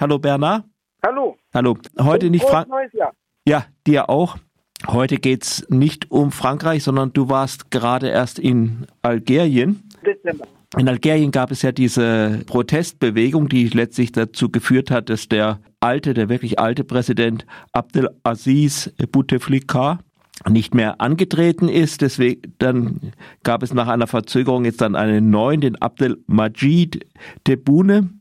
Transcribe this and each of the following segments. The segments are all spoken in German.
Hallo Bernard. Hallo. Hallo. Heute Und nicht frohes Frank. neues Jahr. Ja, dir auch. Heute geht's nicht um Frankreich, sondern du warst gerade erst in Algerien. Dezember. In Algerien gab es ja diese Protestbewegung, die letztlich dazu geführt hat, dass der alte, der wirklich alte Präsident Abdelaziz Bouteflika nicht mehr angetreten ist. Deswegen dann gab es nach einer Verzögerung jetzt dann einen neuen, den Abdelmajid Tebboune.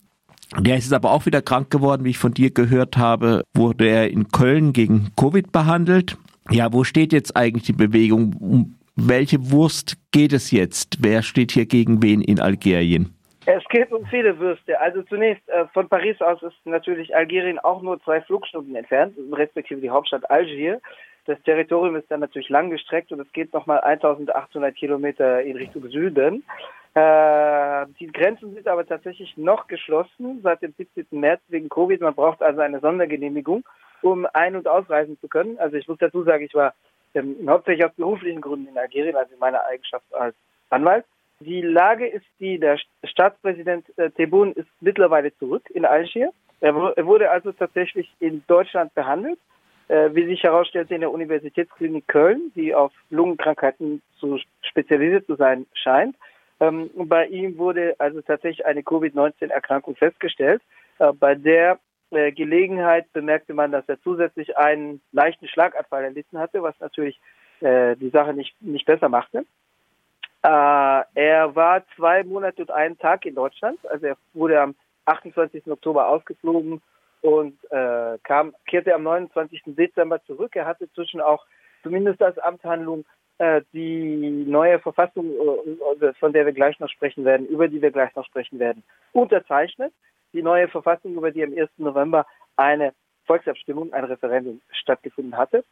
Der ist jetzt aber auch wieder krank geworden, wie ich von dir gehört habe, wurde er in Köln gegen Covid behandelt. Ja, wo steht jetzt eigentlich die Bewegung? Um welche Wurst geht es jetzt? Wer steht hier gegen wen in Algerien? Es geht um viele Würste. Also zunächst äh, von Paris aus ist natürlich Algerien auch nur zwei Flugstunden entfernt, respektive die Hauptstadt Algier. Das Territorium ist dann natürlich lang gestreckt und es geht nochmal 1800 Kilometer in Richtung Süden. Äh, die Grenzen sind aber tatsächlich noch geschlossen seit dem 17. März wegen Covid. Man braucht also eine Sondergenehmigung, um ein- und ausreisen zu können. Also ich muss dazu sagen, ich war ähm, hauptsächlich aus beruflichen Gründen in Algerien, also in meiner Eigenschaft als Anwalt. Die Lage ist die, der Staatspräsident äh, Tebboune ist mittlerweile zurück in Algier. Er, er wurde also tatsächlich in Deutschland behandelt, äh, wie sich herausstellte in der Universitätsklinik Köln, die auf Lungenkrankheiten zu spezialisiert zu sein scheint. Ähm, bei ihm wurde also tatsächlich eine Covid-19-Erkrankung festgestellt, äh, bei der äh, Gelegenheit bemerkte man, dass er zusätzlich einen leichten Schlaganfall erlitten hatte, was natürlich äh, die Sache nicht, nicht besser machte. Äh, er war zwei Monate und einen Tag in Deutschland. Also er wurde am 28. Oktober ausgeflogen und äh, kam, kehrte am 29. Dezember zurück. Er hatte zwischen auch zumindest als Amtshandlung die neue Verfassung, äh, von der wir gleich noch sprechen werden, über die wir gleich noch sprechen werden, unterzeichnet. Die neue Verfassung, über die am 1. November eine Volksabstimmung, ein Referendum stattgefunden hatte.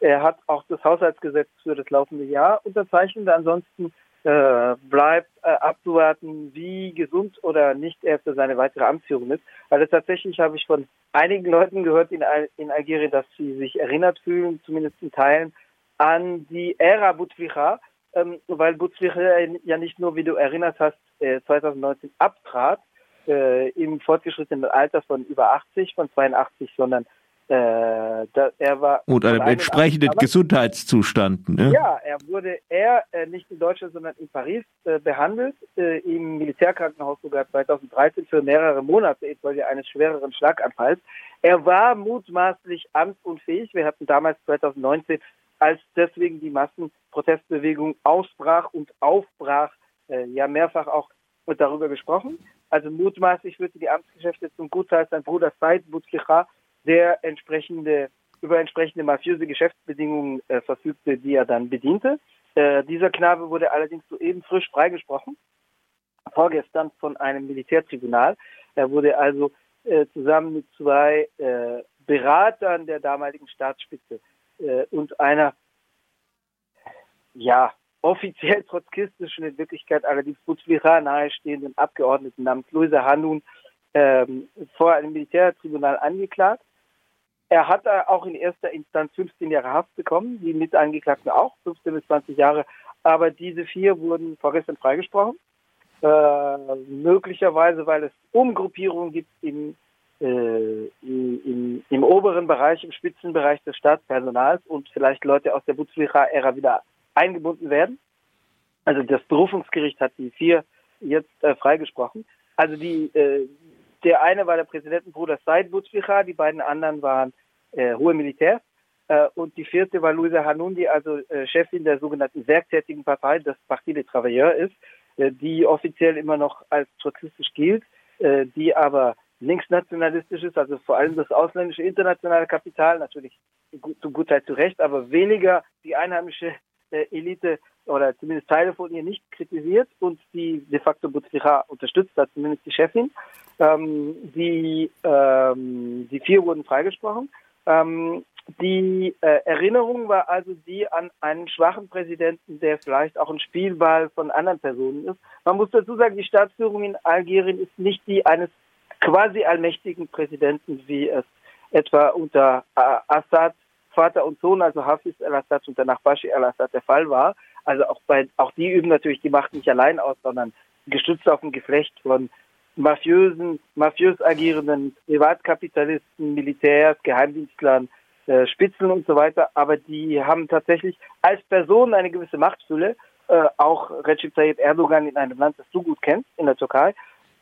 Er hat auch das Haushaltsgesetz für das laufende Jahr unterzeichnet. Ansonsten äh, bleibt äh, abzuwarten, wie gesund oder nicht er für seine weitere Amtsführung ist. Also tatsächlich habe ich von einigen Leuten gehört in, in Algerien, dass sie sich erinnert fühlen, zumindest in Teilen, an die Ära Bouteflika, ähm, weil Bouteflika ja nicht nur, wie du erinnert hast, äh, 2019 abtrat, äh, im fortgeschrittenen Alter von über 80, von 82, sondern äh, da, er war und einem entsprechenden Gesundheitszustand. Ne? Ja, er wurde er äh, nicht in Deutschland, sondern in Paris äh, behandelt, äh, im Militärkrankenhaus sogar 2013 für mehrere Monate infolge eines schwereren Schlaganfalls. Er war mutmaßlich amtsunfähig. Wir hatten damals 2019, als deswegen die Massenprotestbewegung ausbrach und aufbrach, äh, ja mehrfach auch darüber gesprochen. Also mutmaßlich führte die Amtsgeschäfte zum Gutteil sein Bruder Said Bouteflika der entsprechende über entsprechende mafiöse Geschäftsbedingungen äh, verfügte, die er dann bediente. Äh, dieser Knabe wurde allerdings soeben frisch freigesprochen, vorgestern von einem Militärtribunal. Er wurde also äh, zusammen mit zwei äh, Beratern der damaligen Staatsspitze äh, und einer, ja, offiziell trotzkistischen, in Wirklichkeit allerdings Bouteflika nahestehenden Abgeordneten namens Luisa Hanun ähm, vor einem Militärtribunal angeklagt. Er hat auch in erster Instanz 15 Jahre Haft bekommen, die Mitangeklagten auch, 15 bis 20 Jahre. Aber diese vier wurden vorgestern freigesprochen. Äh, möglicherweise, weil es Umgruppierungen gibt im, äh, im, im, oberen Bereich, im Spitzenbereich des Staatspersonals und vielleicht Leute aus der Bouteflika-Ära wieder eingebunden werden. Also das Berufungsgericht hat die vier jetzt äh, freigesprochen. Also die, äh, der eine war der Präsidentenbruder Said Bouteflika, die beiden anderen waren äh, hohe Militärs. Äh, und die vierte war Louisa Hanoun, die also äh, Chefin der sogenannten werktätigen Partei, das Parti des Travailleurs ist, die offiziell immer noch als trotzistisch gilt, die aber linksnationalistisch ist, also vor allem das ausländische internationale Kapital, natürlich zu Gutteil zu Recht, aber weniger die einheimische äh, Elite oder zumindest Teile von ihr nicht kritisiert und die de facto Bouteflika unterstützt hat, zumindest die Chefin. Ähm, die, ähm, die vier wurden freigesprochen. Ähm, die äh, Erinnerung war also die an einen schwachen Präsidenten, der vielleicht auch ein Spielball von anderen Personen ist. Man muss dazu sagen, die Staatsführung in Algerien ist nicht die eines quasi allmächtigen Präsidenten, wie es etwa unter äh, Assad Vater und Sohn, also Hafiz al-Assad und danach Bashir al-Assad der Fall war. Also auch bei, auch die üben natürlich die Macht nicht allein aus, sondern gestützt auf ein Geflecht von mafiösen, mafiös agierenden Privatkapitalisten, Militärs, Geheimdienstlern, äh, Spitzeln und so weiter, aber die haben tatsächlich als Personen eine gewisse Machtfülle, äh, auch Recep Tayyip Erdogan in einem Land, das du gut kennst, in der Türkei.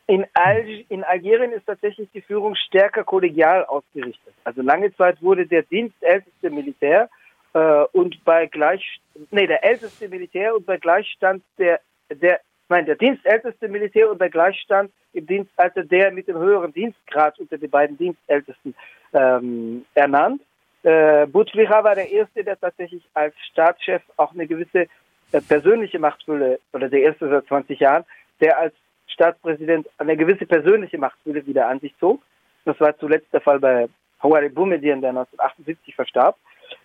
In, Alg in Algerien ist tatsächlich die Führung stärker kollegial ausgerichtet. Also lange Zeit wurde der dienstälteste Militär äh, und bei gleich, nee, der älteste Militär und bei Gleichstand der, der, nein, der dienstälteste Militär und bei Gleichstand im Dienstalter der mit dem höheren Dienstgrad unter den beiden Dienstältesten ähm, ernannt. Äh, Bouteflika war der Erste, der tatsächlich als Staatschef auch eine gewisse äh, persönliche Machtfülle, oder der Erste seit 20 Jahren, der als Staatspräsident eine gewisse persönliche Machtfülle wieder an sich zog. Das war zuletzt der Fall bei Houari Boumediene, der 1978 verstarb.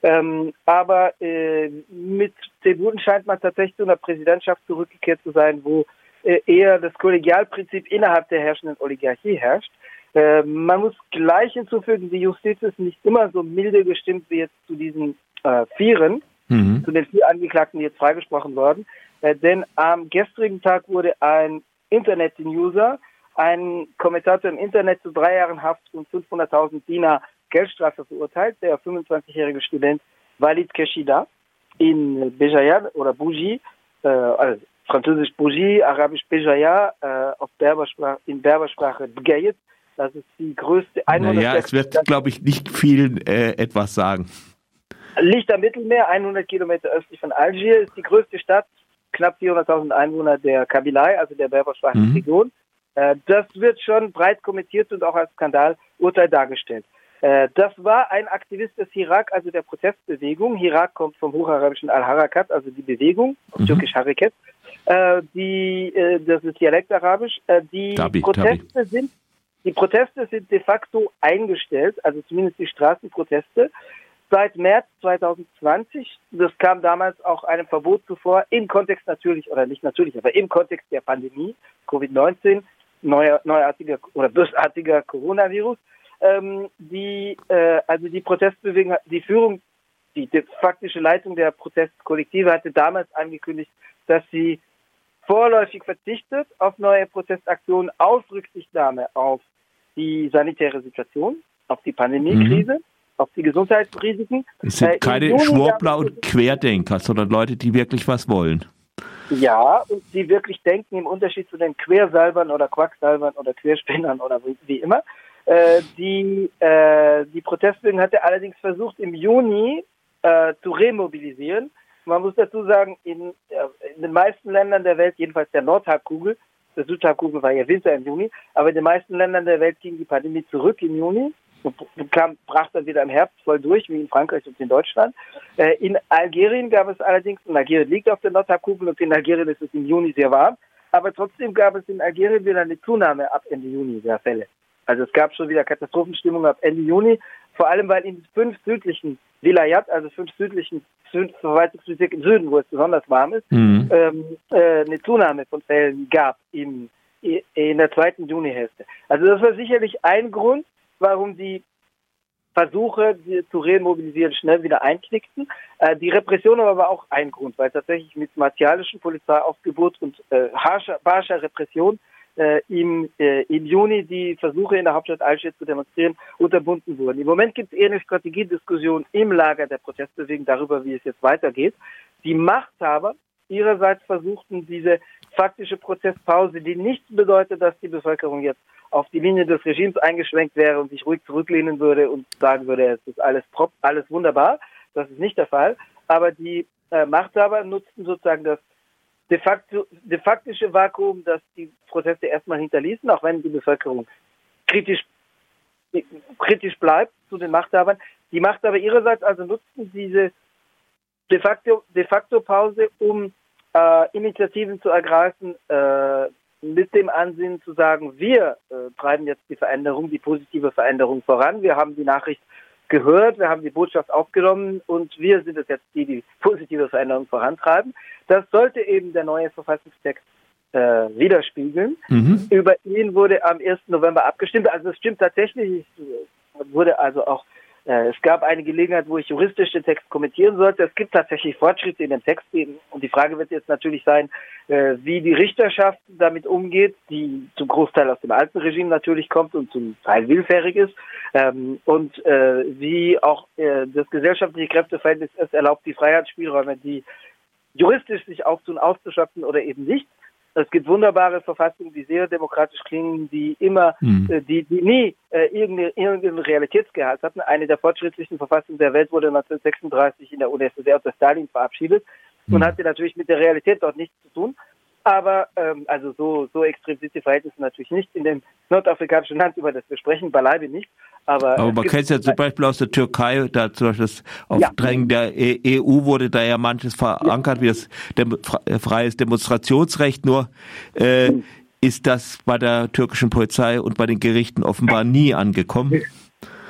Ähm, aber äh, mit Tebboune scheint man tatsächlich zu einer Präsidentschaft zurückgekehrt zu sein, wo äh, eher das Kollegialprinzip innerhalb der herrschenden Oligarchie herrscht. Äh, man muss gleich hinzufügen, die Justiz ist nicht immer so milde gestimmt wie jetzt zu diesen äh, Vieren, mhm. zu den vier Angeklagten, die jetzt freigesprochen wurden. Äh, denn am gestrigen Tag wurde ein Internet-User, ein Kommentator im Internet zu drei Jahren Haft und 500.000 Dinar Geldstrafe verurteilt, der 25-jährige Student Walid Keshida in Béjaïa oder Bougie, äh, also französisch Bougie, arabisch Béjaïa, äh, auf Berbersprache, in Berbersprache Bgayet. Das ist die größte Einwohner. Ja, es wird, glaube ich, nicht viel äh, etwas sagen. Liegt am Mittelmeer, 100 Kilometer östlich von Algier, ist die größte Stadt, knapp 400.000 Einwohner der Kabilei, also der berbersprachigen mhm. Region. Äh, das wird schon breit kommentiert und auch als Skandalurteil dargestellt. Äh, das war ein Aktivist des Hirak, also der Protestbewegung. Hirak kommt vom hocharabischen Al-Harakat, also die Bewegung, mhm. türkisch Harakat. Äh, die, das ist dialektarabisch. Die Tabi, Proteste Tabi. sind, die Proteste sind de facto eingestellt, also zumindest die Straßenproteste. Seit März 2020, das kam damals auch einem Verbot zuvor, im Kontext natürlich, oder nicht natürlich, aber im Kontext der Pandemie, Covid-19, neuer, neuartiger oder bösartiger Coronavirus, ähm, die, äh, also die Protestbewegung, die Führung, die, die faktische Leitung der Protestkollektive hatte damals angekündigt, dass sie vorläufig verzichtet auf neue Protestaktionen aus Rücksichtnahme auf die sanitäre Situation, auf die Pandemiekrise, mhm. Auf die Gesundheitsrisiken. Es sind äh, keine Schwurbler und Querdenker, sondern Leute, die wirklich was wollen. Ja, und die wirklich denken im Unterschied zu den Quersalbern oder Quacksalbern oder Querspinnern oder wie, wie immer. Äh, die, äh, die Protestbewegung hatte allerdings versucht, im Juni äh, zu remobilisieren. Man muss dazu sagen, in, in, den meisten Ländern der Welt, jedenfalls der Nordhalbkugel, der Südhalbkugel war ja Winter im Juni, aber in den meisten Ländern der Welt ging die Pandemie zurück im Juni kam, brach dann wieder im Herbst voll durch, wie in Frankreich und in Deutschland. Äh, in Algerien gab es allerdings, und Algerien liegt auf der Nordhalbkugel und in Algerien ist es im Juni sehr warm, aber trotzdem gab es in Algerien wieder eine Zunahme ab Ende Juni der Fälle. Also es gab schon wieder Katastrophenstimmung ab Ende Juni, vor allem weil in fünf südlichen Vilayat, also fünf südlichen Verwaltungsbezirken im Süden, wo es besonders warm ist, mhm. ähm, äh, eine Zunahme von Fällen gab im, in der zweiten Junihälfte. Also das war sicherlich ein Grund, warum die Versuche die zu remobilisieren schnell wieder einknickten. Äh, die Repression aber war auch ein Grund, weil tatsächlich mit martialischem Polizeiaufgebot und äh, harscher, barscher Repression äh, im, äh, im Juni die Versuche in der Hauptstadt Algier zu demonstrieren unterbunden wurden. Im Moment gibt es eher eine Strategiediskussion im Lager der Protestbewegung darüber, wie es jetzt weitergeht. Die Machthaber ihrerseits versuchten diese faktische Protestpause, die nichts bedeutet, dass die Bevölkerung jetzt auf die Linie des Regimes eingeschwenkt wäre und sich ruhig zurücklehnen würde und sagen würde, es ist alles prop, alles wunderbar. Das ist nicht der Fall. Aber die äh, Machthaber nutzten sozusagen das de facto, de faktische Vakuum, das die Proteste erstmal hinterließen, auch wenn die Bevölkerung kritisch, kritisch bleibt zu den Machthabern. Die Machthaber ihrerseits also nutzten diese de facto, de facto Pause, um äh, Initiativen zu ergreifen, äh, mit dem Ansinnen zu sagen, wir äh, treiben jetzt die Veränderung, die positive Veränderung voran. Wir haben die Nachricht gehört, wir haben die Botschaft aufgenommen und wir sind es jetzt, die die positive Veränderung vorantreiben. Das sollte eben der neue Verfassungstext äh, widerspiegeln. Mhm. Über ihn wurde am 1. November abgestimmt. Also es stimmt tatsächlich, es wurde also auch Äh, es gab eine Gelegenheit, wo ich juristisch den Text kommentieren sollte. Es gibt tatsächlich Fortschritte in dem Text und die Frage wird jetzt natürlich sein, äh, wie die Richterschaft damit umgeht, die zum Großteil aus dem alten Regime natürlich kommt und zum Teil willfährig ist ähm, und äh, wie auch das gesellschaftliche Kräfteverhältnis es erlaubt, die Freiheitsspielräume, die juristisch sich auftun, auszuschöpfen oder eben nicht. Es gibt wunderbare Verfassungen, die sehr demokratisch klingen, die immer, mhm. äh, die, die nie äh, irgendeinen irgendein Realitätsgehalt hatten. Eine der fortschrittlichsten Verfassungen der Welt wurde 1936 in der UdSSR unter Stalin verabschiedet mhm. und hatte natürlich mit der Realität dort nichts zu tun. Aber ähm, also so, so extrem sind die Verhältnisse natürlich nicht in dem nordafrikanischen Land, über das wir sprechen, beileibe nicht. Aber, Aber man kennt es ja zum Beispiel aus der Türkei, da zum Beispiel das Aufdrängen ja. der EU wurde da ja manches verankert, ja. wie das Dem äh, freies Demonstrationsrecht, nur äh, mhm. ist das bei der türkischen Polizei und bei den Gerichten offenbar nie angekommen.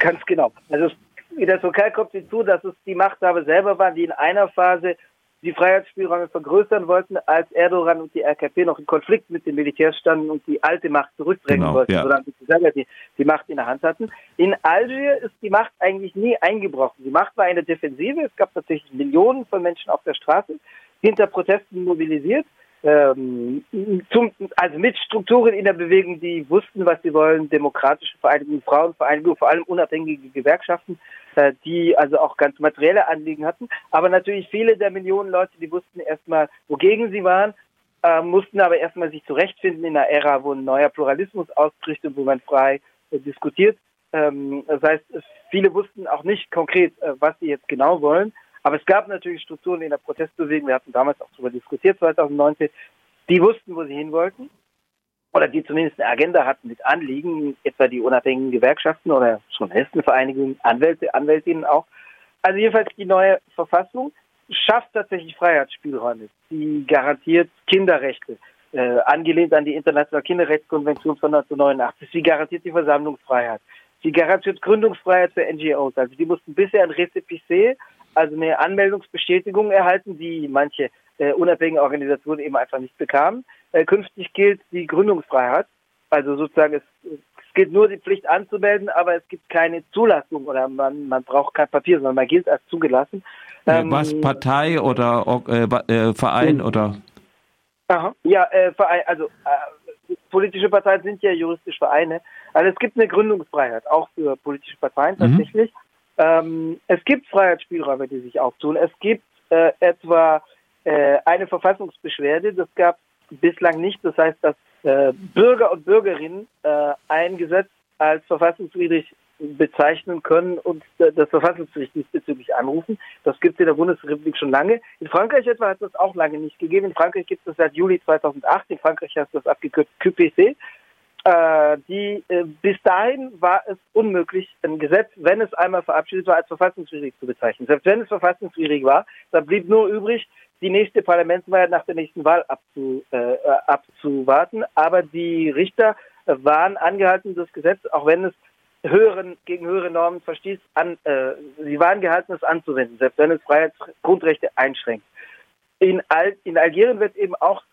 Ganz genau. Also in der Türkei kommt hinzu, dass es die Machthaber selber waren, die in einer Phase die Freiheitsspielräume vergrößern wollten, als Erdogan und die RKP noch in Konflikt mit den Militärs standen und die alte Macht zurückdrängen genau, wollten, ja. selber die, die Macht in der Hand hatten. In Algier ist die Macht eigentlich nie eingebrochen. Die Macht war eine Defensive. Es gab tatsächlich Millionen von Menschen auf der Straße, hinter Protesten mobilisiert ähm, zum, also mit Strukturen in der Bewegung, die wussten, was sie wollen, demokratische Vereinigungen, Frauenvereinigungen, vor allem unabhängige Gewerkschaften, äh, die also auch ganz materielle Anliegen hatten. Aber natürlich viele der Millionen Leute, die wussten erstmal, wogegen sie waren, äh, mussten aber erstmal sich zurechtfinden in einer Ära, wo ein neuer Pluralismus ausbricht und wo man frei äh, diskutiert. Ähm, das heißt, viele wussten auch nicht konkret, äh, was sie jetzt genau wollen. Aber es gab natürlich Strukturen in der Protestbewegung, wir hatten damals auch darüber diskutiert, 2019, die wussten, wo sie hin wollten oder die zumindest eine Agenda hatten mit Anliegen, etwa die unabhängigen Gewerkschaften oder Journalistenvereinigungen, Anwälte, Anwältinnen auch. Also jedenfalls die neue Verfassung schafft tatsächlich Freiheitsspielräume. Sie garantiert Kinderrechte, äh, angelehnt an die Internationale Kinderrechtskonvention von 1989. Sie garantiert die Versammlungsfreiheit. Sie garantiert Gründungsfreiheit für NGOs. Also die mussten bisher ein Rezepissé also eine Anmeldungsbestätigung erhalten, die manche äh, unabhängige Organisationen eben einfach nicht bekamen. Äh, künftig gilt die Gründungsfreiheit. Also sozusagen, es, es gilt nur die Pflicht anzumelden, aber es gibt keine Zulassung oder man, man braucht kein Papier, sondern man gilt als zugelassen. Ähm, Was, Partei oder äh, äh, Verein oder? Aha. Ja, äh, Verein, also äh, politische Parteien sind ja juristisch Vereine. Also es gibt eine Gründungsfreiheit, auch für politische Parteien mhm. tatsächlich. Mhm. Ähm, es gibt Freiheitsspielräume, die sich auftun. Es gibt äh, etwa äh, eine Verfassungsbeschwerde, das gab bislang nicht. Das heißt, dass äh, Bürger und Bürgerinnen äh, ein Gesetz als verfassungswidrig bezeichnen können und das Verfassungsgericht diesbezüglich anrufen. Das gibt es in der Bundesrepublik schon lange. In Frankreich etwa hat es das auch lange nicht gegeben. In Frankreich gibt es das seit Juli 2008. In Frankreich heißt das abgekürzt QPC. Äh, die äh, bis dahin war es unmöglich, ein Gesetz, wenn es einmal verabschiedet war, als verfassungswidrig zu bezeichnen. Selbst wenn es verfassungswidrig war, dann blieb nur übrig, die nächste Parlamentswahl nach der nächsten Wahl abzu, äh, abzuwarten. Aber die Richter waren angehalten, das Gesetz, auch wenn es höheren, gegen höhere Normen verstieß, an, äh, sie waren gehalten, es anzuwenden, selbst wenn es Freiheitsgrundrechte einschränkt. In, Al in Algerien wird eben auch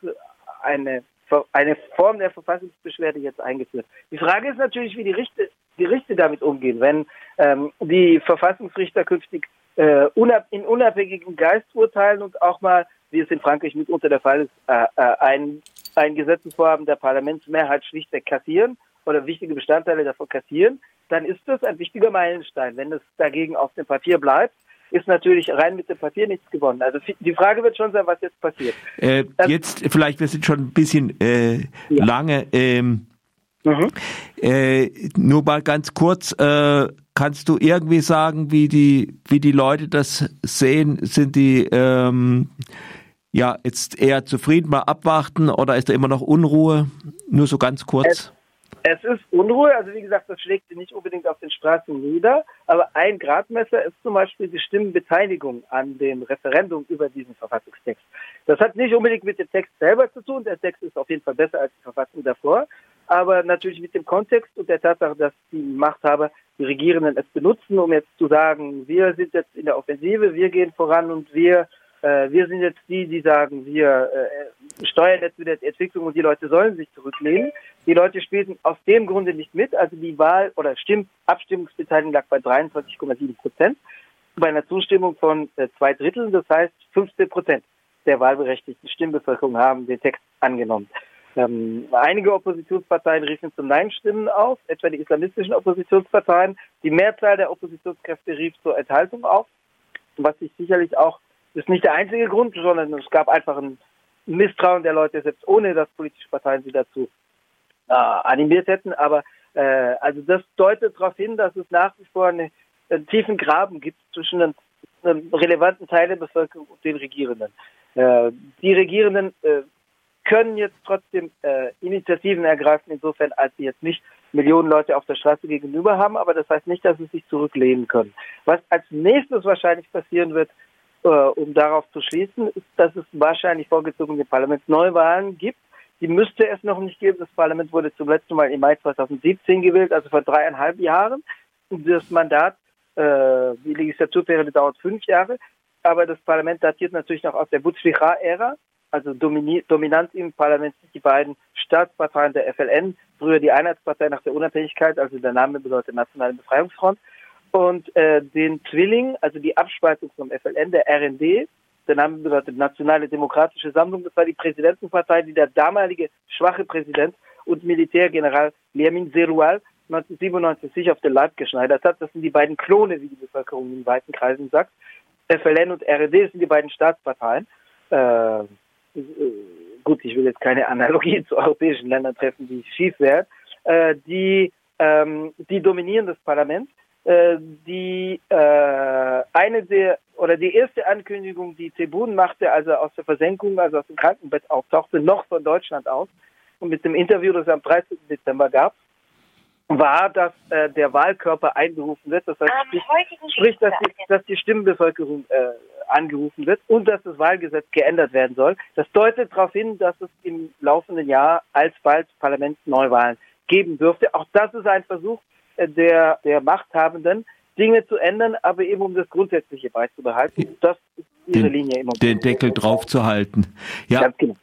eine eine Form der Verfassungsbeschwerde jetzt eingeführt. Die Frage ist natürlich, wie die Richter, die Richter damit umgehen, wenn ähm, die Verfassungsrichter künftig äh, unab in unabhängigen Geist urteilen und auch mal, wie es in Frankreich mitunter der Fall ist, äh, äh, ein, ein Gesetzesvorhaben der Parlamentsmehrheit schlichtweg kassieren oder wichtige Bestandteile davon kassieren, dann ist das ein wichtiger Meilenstein. Wenn es dagegen auf dem Papier bleibt, ist natürlich rein mit dem Papier nichts gewonnen. Also die Frage wird schon sein, was jetzt passiert. Äh, ähm, jetzt vielleicht, wir sind schon ein bisschen äh, ja. lange. Ähm, mhm. äh, nur mal ganz kurz, äh, kannst du irgendwie sagen, wie die, wie die Leute das sehen? Sind die ähm, ja jetzt eher zufrieden, mal abwarten oder ist da immer noch Unruhe? Nur so ganz kurz. Es ist Unruhe, also wie gesagt, das schlägt nicht unbedingt auf den Straßen nieder, aber ein Gradmesser ist zum Beispiel die Stimmenbeteiligung an dem Referendum über diesen Verfassungstext. Das hat nicht unbedingt mit dem Text selber zu tun, der Text ist auf jeden Fall besser als die Verfassung davor, aber natürlich mit dem Kontext und der Tatsache, dass die Machthaber, die Regierenden es benutzen, um jetzt zu sagen, wir sind jetzt in der Offensive, wir gehen voran und wir äh, wir sind jetzt die, die sagen, wir äh, steuern jetzt wieder die Entwicklung und die Leute sollen sich zurücklehnen. Die Leute spielten aus dem Grunde nicht mit. Also die Wahl oder Stimm Abstimmungsbeteiligung lag bei 23,7 Prozent bei einer Zustimmung von äh, zwei Dritteln, das heißt 15 Prozent der wahlberechtigten Stimmbevölkerung haben den Text angenommen. Ähm, einige Oppositionsparteien riefen zum Nein-Stimmen auf, etwa die islamistischen Oppositionsparteien. Die Mehrzahl der Oppositionskräfte rief zur Enthaltung auf, was sich sicherlich auch, ist nicht der einzige Grund, sondern es gab einfach ein Misstrauen der Leute, selbst ohne dass politische Parteien sie dazu äh, animiert hätten. Aber äh, also das deutet darauf hin, dass es nach wie vor eine, einen tiefen Graben gibt zwischen einem, einem relevanten Teil der Bevölkerung und den Regierenden. Äh, die Regierenden äh, können jetzt trotzdem äh, Initiativen ergreifen, insofern als sie jetzt nicht Millionen Leute auf der Straße gegenüber haben, aber das heißt nicht, dass sie sich zurücklehnen können. Was als nächstes wahrscheinlich passieren wird, äh, um darauf zu schließen, ist, dass es wahrscheinlich vorgezogene Parlamentsneuwahlen gibt. Die müsste es noch nicht geben. Das Parlament wurde zum letzten Mal im Mai 2017 gewählt, also vor dreieinhalb Jahren. Das Mandat, äh, die Legislaturperiode dauert fünf Jahre, aber das Parlament datiert natürlich noch aus der Bouteflika-Ära also dominant im Parlament sind die beiden Staatsparteien der FLN, früher die Einheitspartei nach der Unabhängigkeit, also der Name bedeutet Nationale Befreiungsfront, und äh, den Zwilling, also die Abspaltung vom FLN, der RND, der Name bedeutet Nationale Demokratische Sammlung, das war die Präsidentenpartei, die der damalige schwache Präsident und Militärgeneral Liamin Zeroual 1997 sich auf den Leib geschneidert hat. Das sind die beiden Klone, wie die Bevölkerung in weiten Kreisen sagt. FLN und RND sind die beiden Staatsparteien. Äh, gut, ich will jetzt keine Analogie zu europäischen Ländern treffen, die schief wäre, äh, die, ähm, die dominieren das Parlament. Äh, die äh, eine der oder die erste Ankündigung, die Tebun machte, also aus der Versenkung, also aus dem Krankenbett auftauchte, noch von Deutschland aus und mit dem Interview, das es am 13. Dezember gab, war, dass äh, der Wahlkörper einberufen wird. Das heißt, sprich, dass die, dass die Stimmbevölkerung äh, angerufen wird und dass das Wahlgesetz geändert werden soll. Das deutet darauf hin, dass es im laufenden Jahr alsbald Parlamentsneuwahlen geben dürfte. Auch das ist ein Versuch der, der Machthabenden, Dinge zu ändern, aber eben um das Grundsätzliche beizubehalten. Das ist ihre den, Linie im Moment. Den Deckel drauf zu halten. Ja, genau.